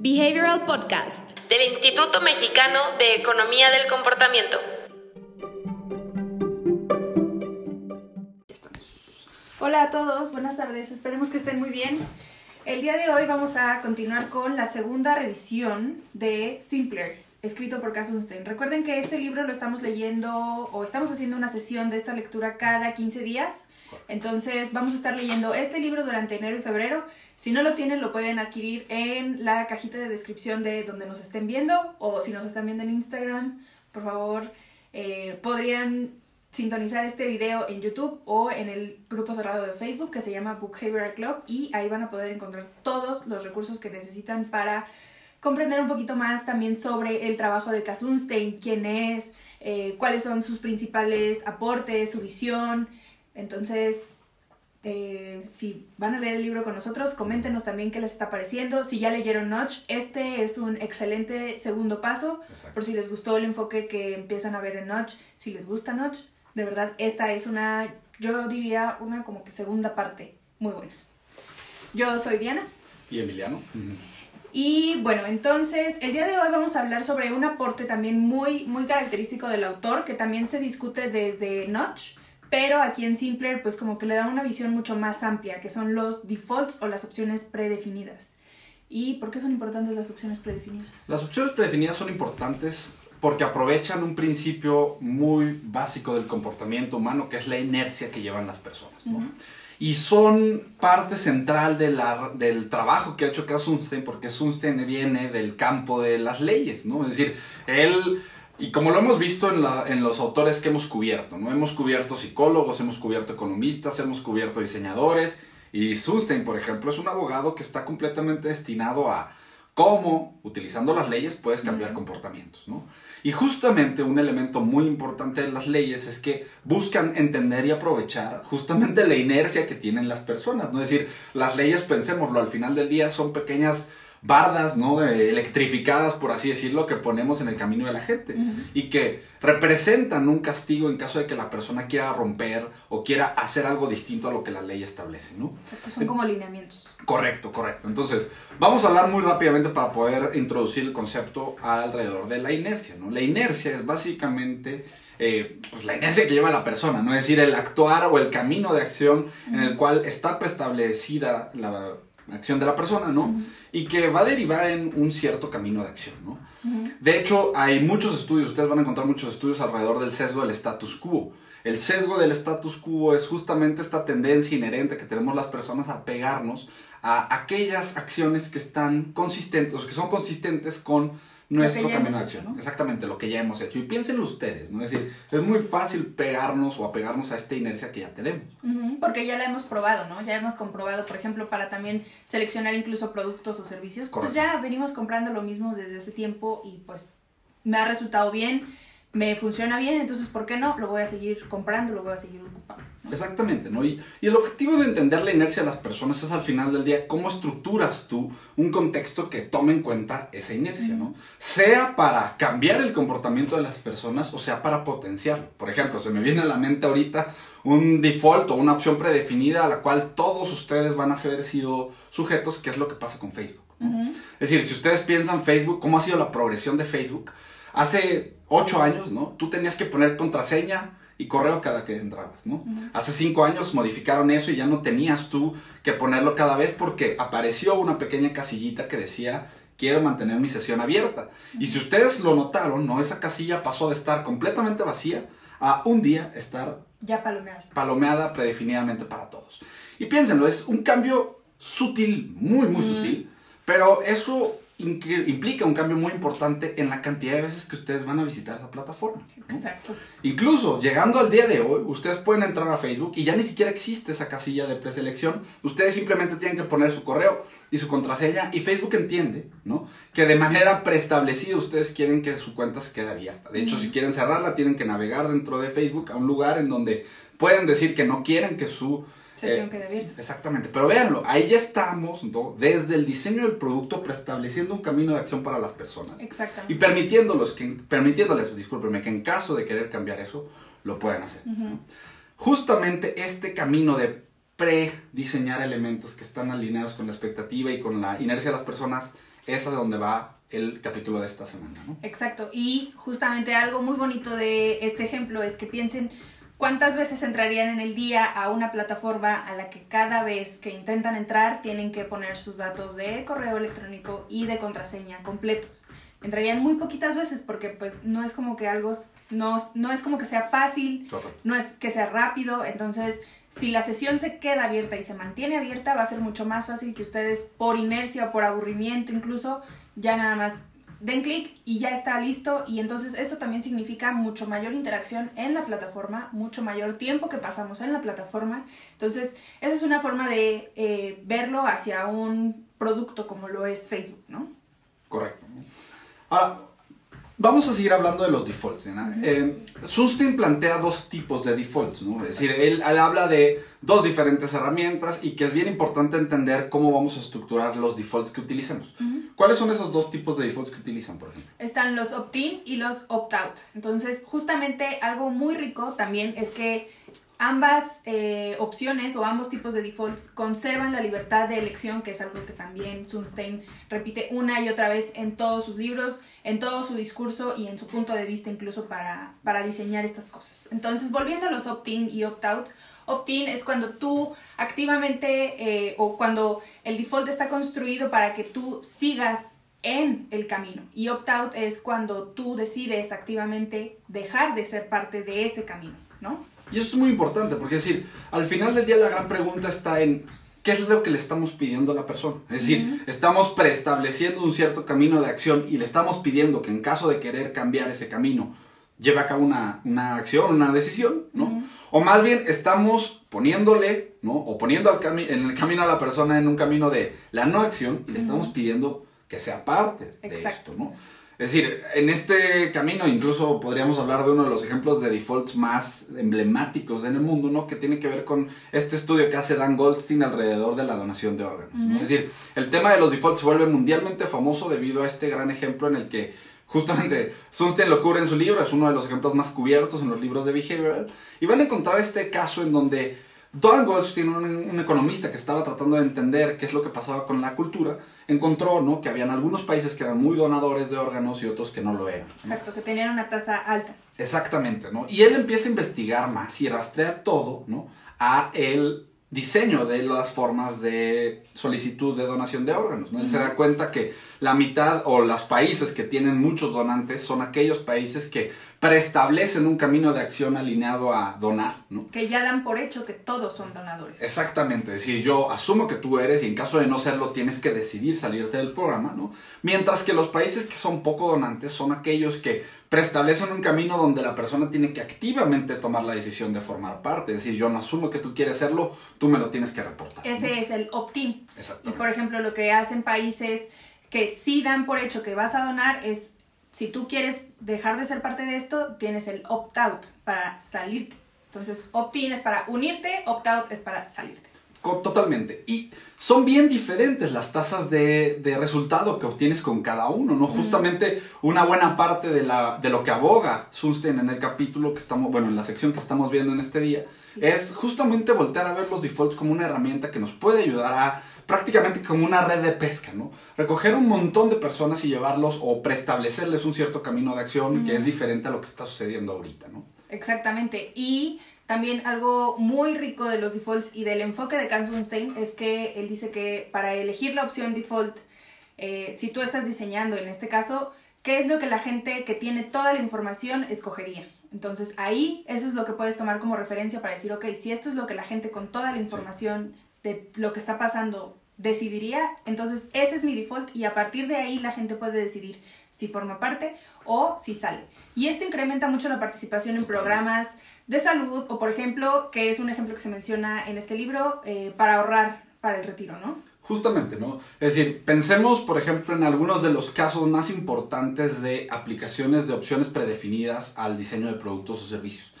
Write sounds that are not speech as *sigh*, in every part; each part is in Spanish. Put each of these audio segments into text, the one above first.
Behavioral Podcast del Instituto Mexicano de Economía del Comportamiento. Hola a todos, buenas tardes, esperemos que estén muy bien. El día de hoy vamos a continuar con la segunda revisión de Simpler, escrito por Cass Sunstein. Recuerden que este libro lo estamos leyendo o estamos haciendo una sesión de esta lectura cada 15 días. Entonces vamos a estar leyendo este libro durante enero y febrero. Si no lo tienen, lo pueden adquirir en la cajita de descripción de donde nos estén viendo o si nos están viendo en Instagram, por favor, eh, podrían sintonizar este video en YouTube o en el grupo cerrado de Facebook que se llama Book Behavioral Club y ahí van a poder encontrar todos los recursos que necesitan para comprender un poquito más también sobre el trabajo de Kasunstein, quién es, eh, cuáles son sus principales aportes, su visión. Entonces, eh, si van a leer el libro con nosotros, coméntenos también qué les está pareciendo. Si ya leyeron Notch, este es un excelente segundo paso. Por si les gustó el enfoque que empiezan a ver en Notch, si les gusta Notch, de verdad, esta es una, yo diría, una como que segunda parte muy buena. Yo soy Diana. Y Emiliano. Y bueno, entonces el día de hoy vamos a hablar sobre un aporte también muy, muy característico del autor, que también se discute desde Notch, pero aquí en Simpler pues como que le da una visión mucho más amplia, que son los defaults o las opciones predefinidas. ¿Y por qué son importantes las opciones predefinidas? Las opciones predefinidas son importantes porque aprovechan un principio muy básico del comportamiento humano, que es la inercia que llevan las personas. Y son parte central de la, del trabajo que ha hecho Cass Sunstein, porque Sunstein viene del campo de las leyes, ¿no? Es decir, él, y como lo hemos visto en, la, en los autores que hemos cubierto, ¿no? Hemos cubierto psicólogos, hemos cubierto economistas, hemos cubierto diseñadores, y Sunstein, por ejemplo, es un abogado que está completamente destinado a cómo, utilizando las leyes, puedes cambiar comportamientos, ¿no? Y justamente un elemento muy importante de las leyes es que buscan entender y aprovechar justamente la inercia que tienen las personas, ¿no? Es decir, las leyes, pensémoslo, al final del día son pequeñas bardas, ¿no? electrificadas, por así decirlo, que ponemos en el camino de la gente y que representan un castigo en caso de que la persona quiera romper o quiera hacer algo distinto a lo que la ley establece, ¿no? Exacto, son como lineamientos. Correcto, correcto. Entonces, vamos a hablar muy rápidamente para poder introducir el concepto alrededor de la inercia, ¿no? La inercia es básicamente... Eh, pues la inercia que lleva la persona, ¿no? Es decir, el actuar o el camino de acción en el cual está preestablecida la acción de la persona, ¿no? Y que va a derivar en un cierto camino de acción, ¿no? De hecho, hay muchos estudios, ustedes van a encontrar muchos estudios alrededor del sesgo del status quo. El sesgo del status quo es justamente esta tendencia inherente que tenemos las personas a pegarnos a aquellas acciones que están consistentes, que son consistentes con nuestro camino de acción. Exactamente, lo que ya hemos hecho. Y piénsenlo ustedes, ¿no? Es decir, es muy fácil pegarnos o apegarnos a esta inercia que ya tenemos. porque ya la hemos probado, ¿no? Ya hemos comprobado, por ejemplo, para también seleccionar incluso productos o servicios. Pues ya venimos comprando lo mismo desde ese tiempo y pues me ha resultado bien me funciona bien, entonces ¿por qué no? Lo voy a seguir comprando, lo voy a seguir ocupando. Exactamente, ¿no? Y, y, el objetivo de entender la inercia de las personas es al final del día cómo estructuras tú un contexto que tome en cuenta esa inercia, ¿no? Sea para cambiar el comportamiento de las personas o sea para potenciarlo. Por ejemplo, se me viene a la mente ahorita un default o una opción predefinida a la cual todos ustedes van a haber sido sujetos, que es lo que pasa con Facebook. Es decir, si ustedes piensan Facebook, ¿cómo ha sido la progresión de Facebook? Hace ocho años, ¿no? Tú tenías que poner contraseña y correo cada que entrabas, ¿no? Hace cinco años modificaron eso y ya no tenías tú que ponerlo cada vez porque apareció una pequeña casillita que decía quiero mantener mi sesión abierta. Y si ustedes lo notaron, ¿no? Esa casilla pasó de estar completamente vacía a un día estar ya palomeada. Palomeada predefinidamente para todos. Y piénsenlo, es un cambio sutil, muy, muy sutil, pero eso implica un cambio muy importante en la cantidad de veces que ustedes van a visitar esa plataforma. Exacto. Incluso llegando al día de hoy, ustedes pueden entrar a Facebook y ya ni siquiera existe esa casilla de preselección. Ustedes simplemente tienen que poner su correo y su contraseña y Facebook entiende, ¿no? Que de manera preestablecida ustedes quieren que su cuenta se quede abierta. De hecho, si quieren cerrarla, tienen que navegar dentro de Facebook a un lugar en donde pueden decir que no quieren que su Sesión queda abierta. Exactamente, pero véanlo, ahí ya estamos desde el diseño del producto preestableciendo un camino de acción para las personas. Exactamente. Y permitiéndolos que, permitiéndoles, discúlpenme, que en caso de querer cambiar eso, lo puedan hacer. Justamente este camino de prediseñar elementos que están alineados con la expectativa y con la inercia de las personas es a donde va el capítulo de esta semana, ¿no? Exacto. Y justamente algo muy bonito de este ejemplo es que piensen cuántas veces entrarían en el día a una plataforma a la que cada vez que intentan entrar tienen que poner sus datos de correo electrónico y de contraseña completos. Entrarían muy poquitas veces porque pues no es como que algo, no, no es como que sea fácil, no es que sea rápido, entonces si la sesión se queda abierta y se mantiene abierta, va a ser mucho más fácil que ustedes, por inercia o por aburrimiento incluso, ya nada más den clic y ya está listo. Y entonces esto también significa mucho mayor interacción en la plataforma, mucho mayor tiempo que pasamos en la plataforma. Entonces, esa es una forma de eh, verlo hacia un producto como lo es Facebook, ¿no? Correcto. Ahora, vamos a seguir hablando de los defaults. ¿no? Eh, Sustin plantea dos tipos de defaults, ¿no? Es decir, él, él habla de dos diferentes herramientas y que es bien importante entender cómo vamos a estructurar los defaults que utilicemos. ¿Cuáles son esos dos tipos de defaults que utilizan, por ejemplo? Están los opt-in y los opt-out. Entonces, justamente algo muy rico también es que ambas eh, opciones o ambos tipos de defaults conservan la libertad de elección, que es algo que también Sunstein repite una y otra vez en todos sus libros, en todo su discurso y en su punto de vista incluso para, para diseñar estas cosas. Entonces, volviendo a los opt-in y opt-out, opt-in es cuando tú activamente eh, o cuando el default está construido para que tú sigas en el camino. Y opt-out es cuando tú decides activamente dejar de ser parte de ese camino, ¿no? Y eso es muy importante, porque es decir, al final del día la gran pregunta está en qué es lo que le estamos pidiendo a la persona. Es decir, estamos preestableciendo un cierto camino de acción y le estamos pidiendo que en caso de querer cambiar ese camino, lleve a cabo una, una acción, una decisión, ¿no? O más bien estamos poniéndole, ¿no? O poniendo al en el camino a la persona en un camino de la no acción y le estamos pidiendo que sea parte de esto, ¿no? Es decir, en este camino incluso podríamos hablar de uno de los ejemplos de defaults más emblemáticos en el mundo, ¿no? Que tiene que ver con este estudio que hace Dan Goldstein alrededor de la donación de órganos. ¿no? Es decir, el tema de los defaults se vuelve mundialmente famoso debido a este gran ejemplo en el que justamente Sunstein lo cubre en su libro, es uno de los ejemplos más cubiertos en los libros de behavioral, y van a encontrar este caso en donde Dan Goldstein, un, un economista que estaba tratando de entender qué es lo que pasaba con la cultura, encontró ¿no? que habían algunos países que eran muy donadores de órganos y otros que no lo eran. ¿no? Exacto, que tenían una tasa alta. Exactamente, ¿no? Y él empieza a investigar más y rastrea todo, ¿no? A el diseño de las formas de solicitud de donación de órganos, ¿no? Él se da cuenta que la mitad o los países que tienen muchos donantes son aquellos países que preestablecen un camino de acción alineado a donar, ¿no? Que ya dan por hecho que todos son donadores. Exactamente, es decir, yo asumo que tú eres y en caso de no serlo tienes que decidir salirte del programa, ¿no? Mientras que los países que son poco donantes son aquellos que preestablecen un camino donde la persona tiene que activamente tomar la decisión de formar parte, es decir, yo no asumo que tú quieres serlo, tú me lo tienes que reportar. ¿no? Ese es el opt-in. Y por ejemplo, lo que hacen países que sí dan por hecho que vas a donar es, si tú quieres dejar de ser parte de esto, tienes el opt-out para salirte. Entonces, opt-in es para unirte, opt-out es para salirte. Totalmente. Y son bien diferentes las tasas de, de resultado que obtienes con cada uno, ¿no? Justamente una buena parte de, la, de lo que aboga Sunstein en el capítulo que estamos, bueno, en la sección que estamos viendo en este día, es justamente voltear a ver los defaults como una herramienta que nos puede ayudar a prácticamente como una red de pesca, ¿no? Recoger un montón de personas y llevarlos o preestablecerles un cierto camino de acción que es diferente a lo que está sucediendo ahorita, ¿no? Exactamente. Y también algo muy rico de los defaults y del enfoque de Kanzunstein es que él dice que para elegir la opción default, eh, si tú estás diseñando en este caso, ¿qué es lo que la gente que tiene toda la información escogería? Entonces ahí eso es lo que puedes tomar como referencia para decir, ok, si esto es lo que la gente con toda la información de lo que está pasando decidiría, entonces ese es mi default y a partir de ahí la gente puede decidir si forma parte o si sale. Y esto incrementa mucho la participación en programas de salud o, por ejemplo, que es un ejemplo que se menciona en este libro, eh, para ahorrar para el retiro, ¿no? Justamente, ¿no? Es decir, pensemos, por ejemplo, en algunos de los casos más importantes de aplicaciones de opciones predefinidas al diseño de productos o servicios.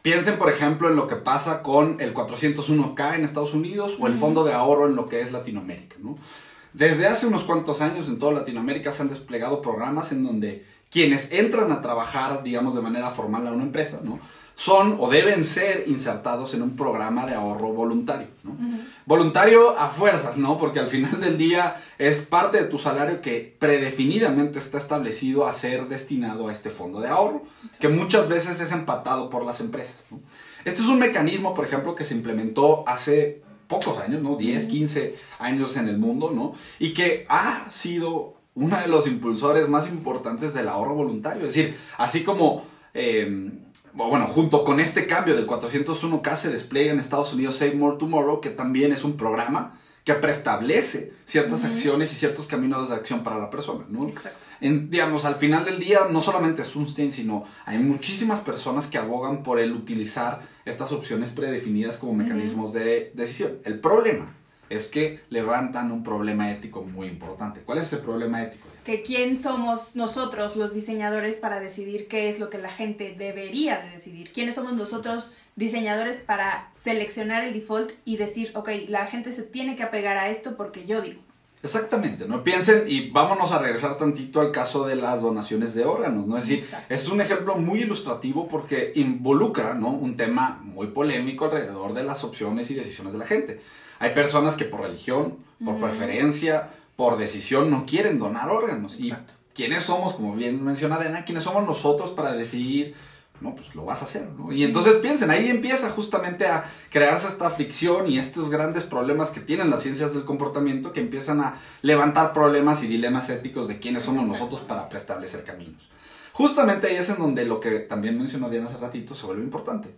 Piensen, por ejemplo, en lo que pasa con el 401k en Estados Unidos o el fondo de ahorro en lo que es Latinoamérica, ¿no? Desde hace unos cuantos años en toda Latinoamérica se han desplegado programas en donde quienes entran a trabajar, digamos, de manera formal a una empresa, ¿no? son o deben ser insertados en un programa de ahorro voluntario. ¿no? Voluntario a fuerzas, ¿no? Porque al final del día es parte de tu salario que predefinidamente está establecido a ser destinado a este fondo de ahorro, que muchas veces es empatado por las empresas. ¿no? Este es un mecanismo, por ejemplo, que se implementó hace pocos años, ¿no? 10, 15 años en el mundo, ¿no? Y que ha sido uno de los impulsores más importantes del ahorro voluntario. Es decir, así como, eh, bueno, junto con este cambio del 401k se despliega en Estados Unidos Save More Tomorrow, que también es un programa que preestablece ciertas acciones y ciertos caminos de acción para la persona, ¿no? Exacto. En, digamos, al final del día no solamente es Sunstein, sino hay muchísimas personas que abogan por el utilizar estas opciones predefinidas como mecanismos de decisión. El problema es que levantan un problema ético muy importante. ¿Cuál es ese problema ético? Que quién somos nosotros los diseñadores para decidir qué es lo que la gente debería de decidir. ¿Quiénes somos nosotros diseñadores para seleccionar el default y decir, ok, la gente se tiene que apegar a esto porque yo digo? Exactamente, no piensen y vámonos a regresar tantito al caso de las donaciones de órganos, ¿no? Es decir, Exacto. es un ejemplo muy ilustrativo porque involucra, ¿no? Un tema muy polémico alrededor de las opciones y decisiones de la gente. Hay personas que por religión, por preferencia, por decisión no quieren donar órganos. Exacto. Y quiénes somos, como bien menciona Adena, quiénes somos nosotros para decidir no, pues lo vas a hacer, ¿no? Y entonces piensen, ahí empieza justamente a crearse esta fricción y estos grandes problemas que tienen las ciencias del comportamiento que empiezan a levantar problemas y dilemas éticos de quiénes somos Exacto. nosotros para preestablecer caminos. Justamente ahí es en donde lo que también mencionó Diana hace ratito se vuelve importante.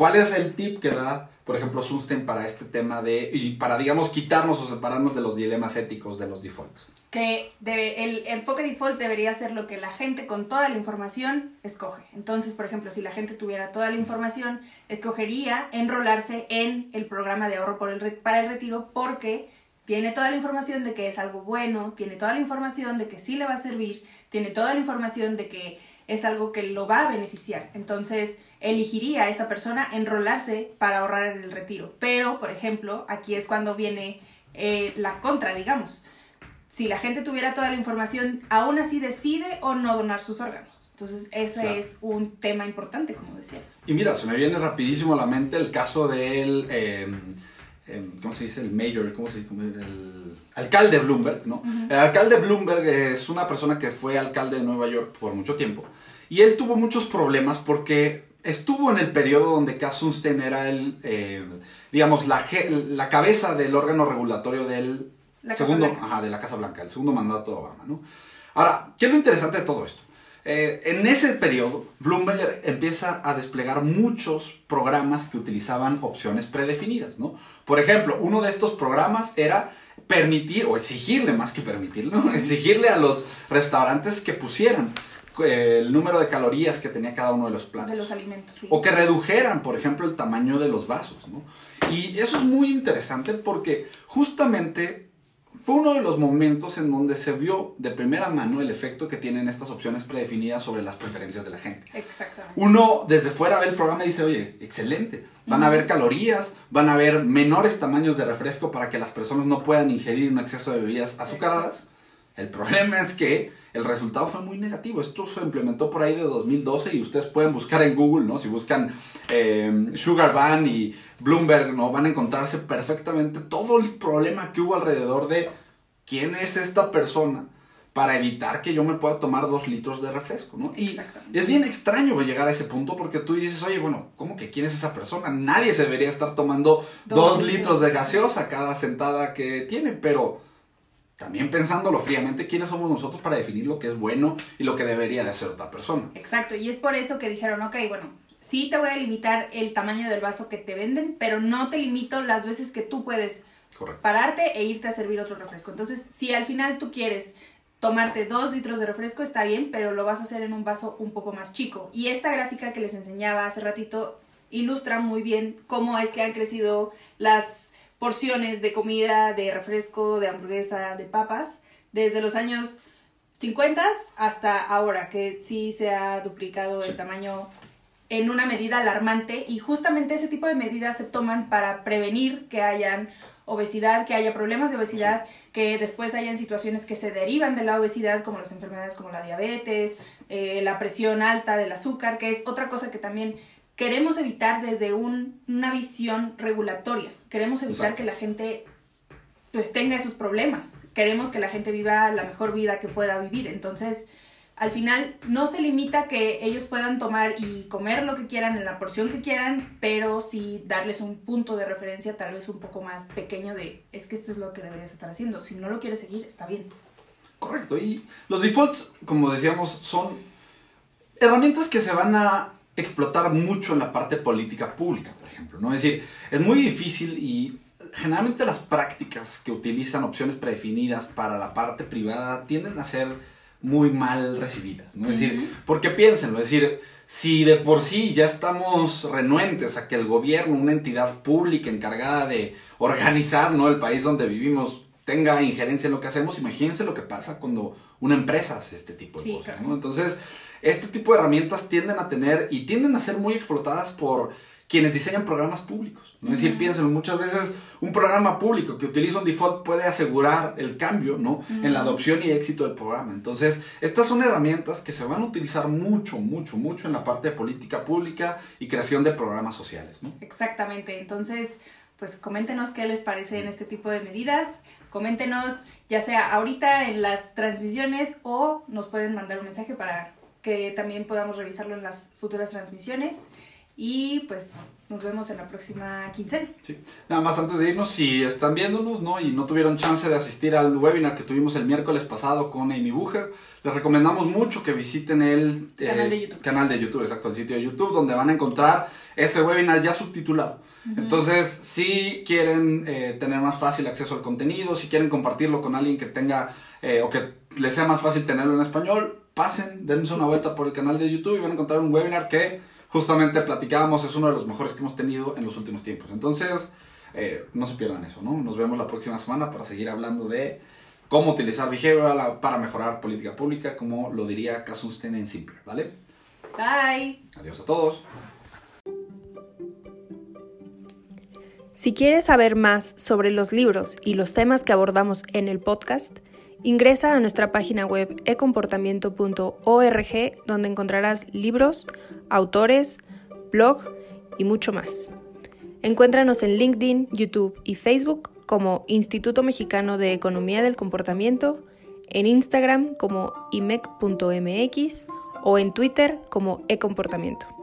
¿Cuál es el tip que da, por ejemplo, Susten para este tema de, y para, digamos, quitarnos o separarnos de los dilemas éticos de los defaults? Que el enfoque default debería ser lo que la gente con toda la información escoge. Entonces, por ejemplo, si la gente tuviera toda la información, escogería enrolarse en el programa de ahorro por el para el retiro porque tiene toda la información de que es algo bueno, tiene toda la información de que sí le va a servir, tiene toda la información de que es algo que lo va a beneficiar. Entonces, elegiría a esa persona enrolarse para ahorrar en el retiro. Pero, por ejemplo, aquí es cuando viene eh, la contra, digamos si la gente tuviera toda la información, aún así decide o no donar sus órganos. Entonces, ese Claro. es un tema importante, como decías. Y mira, se me viene rapidísimo a la mente el caso del, eh, eh, ¿cómo se dice? El mayor, ¿cómo se dice? ¿Cómo se- El alcalde Bloomberg, ¿no? El alcalde Bloomberg es una persona que fue alcalde de Nueva York por mucho tiempo. Y él tuvo muchos problemas porque estuvo en el periodo donde Cass Sunstein era el, eh, digamos, la, la cabeza del órgano regulatorio del La segundo, ajá, de la Casa Blanca, el segundo mandato de Obama, ¿no? Ahora, ¿qué es lo interesante de todo esto? Eh, en ese periodo, Bloomberg empieza a desplegar muchos programas que utilizaban opciones predefinidas, ¿no? Por ejemplo, uno de estos programas era permitir, o exigirle más que permitir, ¿no? *laughs* Exigirle a los restaurantes que pusieran el número de calorías que tenía cada uno de los platos. De los alimentos, sí. O que redujeran, por ejemplo, el tamaño de los vasos, ¿no? Y eso es muy interesante porque justamente fue uno de los momentos en donde se vio de primera mano el efecto que tienen estas opciones predefinidas sobre las preferencias de la gente. Exactamente. Uno desde fuera ve el programa y dice, oye, excelente, van a haber calorías, van a haber menores tamaños de refresco para que las personas no puedan ingerir un exceso de bebidas azucaradas. El problema es que el resultado fue muy negativo. Esto se implementó por ahí de 2012 y ustedes pueden buscar en Google, ¿no? Si buscan eh, Sugar Ban y Bloomberg, ¿no? Van a encontrarse perfectamente todo el problema que hubo alrededor de quién es esta persona para evitar que yo me pueda tomar dos litros de refresco, ¿no? Y es bien extraño llegar a ese punto porque tú dices, oye, bueno, ¿cómo que quién es esa persona? Nadie se debería estar tomando Dos dos, litros. litros de gaseosa cada sentada que tiene, pero también pensándolo fríamente, ¿quiénes somos nosotros para definir lo que es bueno y lo que debería de hacer otra persona? Exacto, y es por eso que dijeron, ok, bueno, sí te voy a limitar el tamaño del vaso que te venden, pero no te limito las veces que tú puedes Correcto. pararte e irte a servir otro refresco. Entonces, si al final tú quieres tomarte dos litros de refresco, está bien, pero lo vas a hacer en un vaso un poco más chico. Y esta gráfica que les enseñaba hace ratito ilustra muy bien cómo es que han crecido las porciones de comida, de refresco, de hamburguesa, de papas, desde los años 50 hasta ahora, que sí se ha duplicado el tamaño en una medida alarmante. Y justamente ese tipo de medidas se toman para prevenir que hayan obesidad, que haya problemas de obesidad, que después hayan situaciones que se derivan de la obesidad, como las enfermedades como la diabetes, eh, la presión alta del azúcar, que es otra cosa que también queremos evitar desde un- una visión regulatoria. Queremos evitar Exacto. que la gente pues tenga esos problemas. Queremos que la gente viva la mejor vida que pueda vivir. Entonces, al final no se limita que ellos puedan tomar y comer lo que quieran en la porción que quieran, pero sí darles un punto de referencia tal vez un poco más pequeño de es que esto es lo que deberías estar haciendo. Si no lo quieres seguir, está bien. Correcto. Y los defaults, como decíamos, son herramientas que se van a explotar mucho en la parte política pública, por ejemplo. ¿no? Es decir, es muy difícil y generalmente las prácticas que utilizan opciones predefinidas para la parte privada tienden a ser muy mal recibidas. ¿no? Es decir, porque piénsenlo, es decir, si de por sí ya estamos renuentes a que el gobierno, una entidad pública encargada de organizar ¿no? el país donde vivimos, tenga injerencia en lo que hacemos, imagínense lo que pasa cuando una empresa hace este tipo de Sí, cosas. claro. ¿no? Entonces, este tipo de herramientas tienden a tener y tienden a ser muy explotadas por quienes diseñan programas públicos. ¿no? Es decir, piénsenlo, muchas veces un programa público que utiliza un default puede asegurar el cambio ¿no? en la adopción y éxito del programa. Entonces, estas son herramientas que se van a utilizar mucho, mucho, mucho en la parte de política pública y creación de programas sociales. ¿no? Exactamente. Entonces, pues coméntenos qué les parece en este tipo de medidas. Coméntenos ya sea ahorita en las transmisiones o nos pueden mandar un mensaje para que también podamos revisarlo en las futuras transmisiones. Y pues nos vemos en la próxima quincena. Sí. Nada más antes de irnos, si están viéndonos ¿no? y no tuvieron chance de asistir al webinar que tuvimos el miércoles pasado con Amy Bucher, les recomendamos mucho que visiten el Canal de eh, YouTube. canal de YouTube, exacto, el sitio de YouTube, donde van a encontrar ese webinar ya subtitulado. Entonces, si quieren eh, tener más fácil acceso al contenido, si quieren compartirlo con alguien que tenga eh, o que les sea más fácil tenerlo en español, pasen, dense una vuelta por el canal de YouTube y van a encontrar un webinar que justamente platicábamos, es uno de los mejores que hemos tenido en los últimos tiempos. Entonces, eh, no se pierdan eso, ¿no? Nos vemos la próxima semana para seguir hablando de cómo utilizar behavioral para mejorar política pública, como lo diría Kasunsten en Simple, ¿vale? Bye. Adiós a todos. Si quieres saber más sobre los libros y los temas que abordamos en el podcast, ingresa a nuestra página web ecomportamiento.org donde encontrarás libros, autores, blog y mucho más. Encuéntranos en LinkedIn, YouTube y Facebook como Instituto Mexicano de Economía del Comportamiento, en Instagram como imec.mx o en Twitter como ecomportamiento.